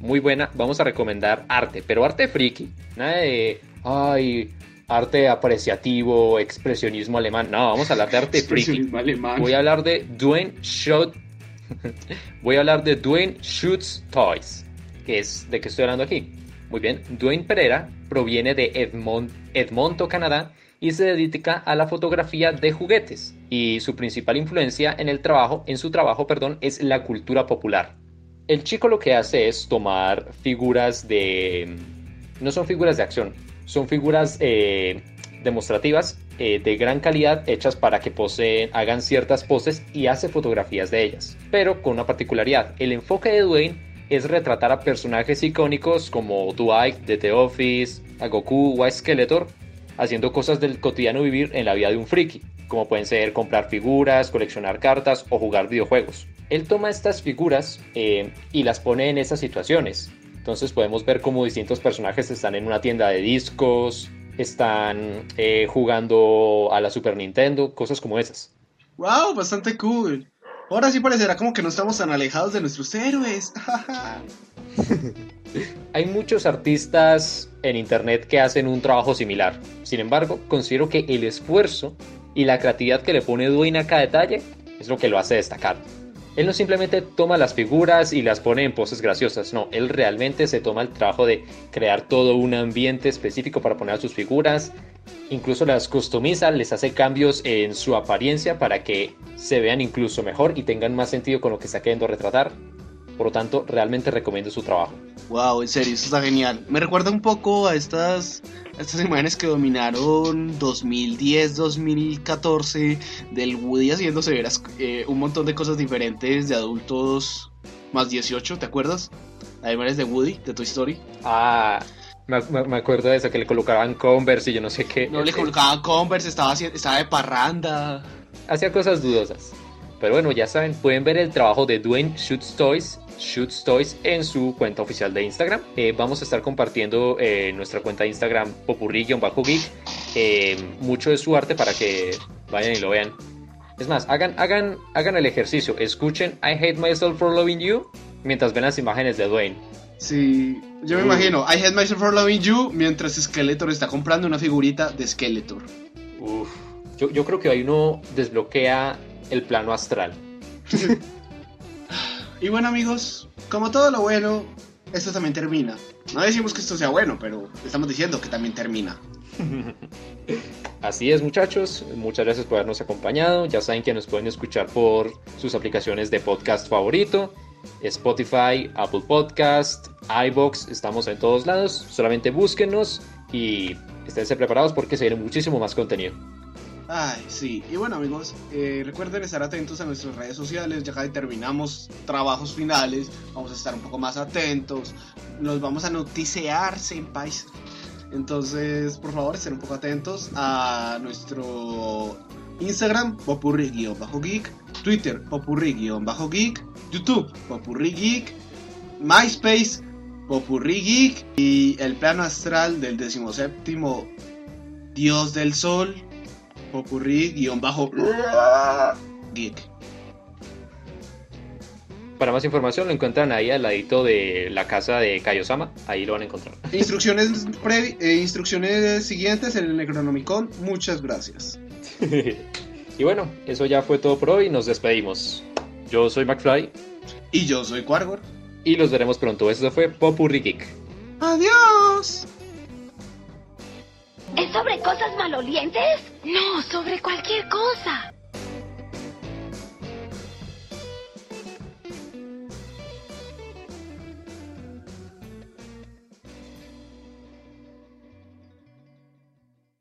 [SPEAKER 1] muy buena. Vamos a recomendar arte, pero arte friki. Nada de, ay, arte apreciativo, expresionismo alemán. No, vamos a hablar de arte friki. Voy a hablar de Dwayne Schott. Voy a hablar de Dwayne Shoots Toys, que es de qué estoy hablando aquí. Muy bien, Dwayne Pereira proviene de Edmont, Edmonton, Canadá, y se dedica a la fotografía de juguetes. Y su principal influencia en el trabajo, en su trabajo, perdón, es la cultura popular. El chico lo que hace es tomar figuras de, no son figuras de acción, son figuras eh, demostrativas eh, de gran calidad hechas para que poseen, hagan ciertas poses y hace fotografías de ellas. Pero con una particularidad, el enfoque de Dwayne es retratar a personajes icónicos como Dwight de The Office, a Goku o a Skeletor, haciendo cosas del cotidiano vivir en la vida de un friki, como pueden ser comprar figuras, coleccionar cartas o jugar videojuegos. Él toma estas figuras eh, y las pone en esas situaciones. Entonces podemos ver cómo distintos personajes están en una tienda de discos, están eh, jugando a la Super Nintendo, cosas como esas.
[SPEAKER 2] Wow, bastante cool. Ahora sí parecerá como que no estamos tan alejados de nuestros héroes.
[SPEAKER 1] Hay muchos artistas en internet que hacen un trabajo similar. Sin embargo, considero que el esfuerzo y la creatividad que le pone Dwayne a cada detalle es lo que lo hace destacar. Él no simplemente toma las figuras y las pone en poses graciosas, no, él realmente se toma el trabajo de crear todo un ambiente específico para poner a sus figuras, incluso las customiza, les hace cambios en su apariencia para que se vean incluso mejor y tengan más sentido con lo que está queriendo retratar. Por lo tanto, realmente recomiendo su trabajo.
[SPEAKER 2] Wow, en serio, eso está genial. Me recuerda un poco a estas, a estas imágenes que dominaron 2010, 2014 del Woody haciéndose ver eh, un montón de cosas diferentes de adultos más 18, ¿te acuerdas? Las imágenes de Woody, de Toy Story.
[SPEAKER 1] Ah, me, acuerdo de eso, que le colocaban Converse y yo no sé qué.
[SPEAKER 2] No le
[SPEAKER 1] Eh,
[SPEAKER 2] colocaban Converse, estaba, estaba de parranda.
[SPEAKER 1] Hacía cosas dudosas. Pero bueno, ya saben, pueden ver el trabajo de Dwayne Shoots Toys, Shoots Toys en su cuenta oficial de Instagram. Eh, vamos a estar compartiendo eh, nuestra cuenta de Instagram popurri-geek eh, mucho de su arte para que vayan y lo vean. Es más, hagan, hagan, hagan el ejercicio, escuchen I Hate Myself for Loving You mientras ven las imágenes de Dwayne.
[SPEAKER 2] Sí, yo me
[SPEAKER 1] Uh.
[SPEAKER 2] imagino, I hate myself for loving you, mientras Skeletor está comprando una figurita de Skeletor.
[SPEAKER 1] Uf. Yo, yo creo que ahí uno desbloquea el plano astral.
[SPEAKER 2] Y bueno amigos, como todo lo bueno, esto también termina. No decimos que esto sea bueno, pero estamos diciendo que también termina.
[SPEAKER 1] Así es muchachos, muchas gracias por habernos acompañado. Ya saben que nos pueden escuchar por sus aplicaciones de podcast favorito. Spotify, Apple Podcast, iBox, estamos en todos lados. Solamente búsquenos y esténse preparados porque se viene muchísimo más contenido.
[SPEAKER 2] Ay, sí. Y bueno amigos, eh, recuerden estar atentos a nuestras redes sociales, ya que terminamos trabajos finales, vamos a estar un poco más atentos, nos vamos a noticiar, senpais. Entonces, por favor, estén un poco atentos a nuestro Instagram, popurri-geek, Twitter, popurri-geek, YouTube, popurri-geek, MySpace, popurri-geek y el plano astral del decimoséptimo Dios del Sol, popurri-geek.
[SPEAKER 1] Para más información lo encuentran ahí al ladito de la casa de Kaiosama, ahí lo van a encontrar.
[SPEAKER 2] Instrucciones, previ- eh, instrucciones siguientes en el Necronomicon. Muchas gracias.
[SPEAKER 1] y bueno, eso ya fue todo por hoy, nos despedimos. Yo soy McFly
[SPEAKER 2] Y yo soy Quargor.
[SPEAKER 1] y los veremos pronto. Esto fue Popurri Geek.
[SPEAKER 2] ¡Adiós!
[SPEAKER 3] ¿Es sobre cosas malolientes?
[SPEAKER 4] No, sobre cualquier cosa.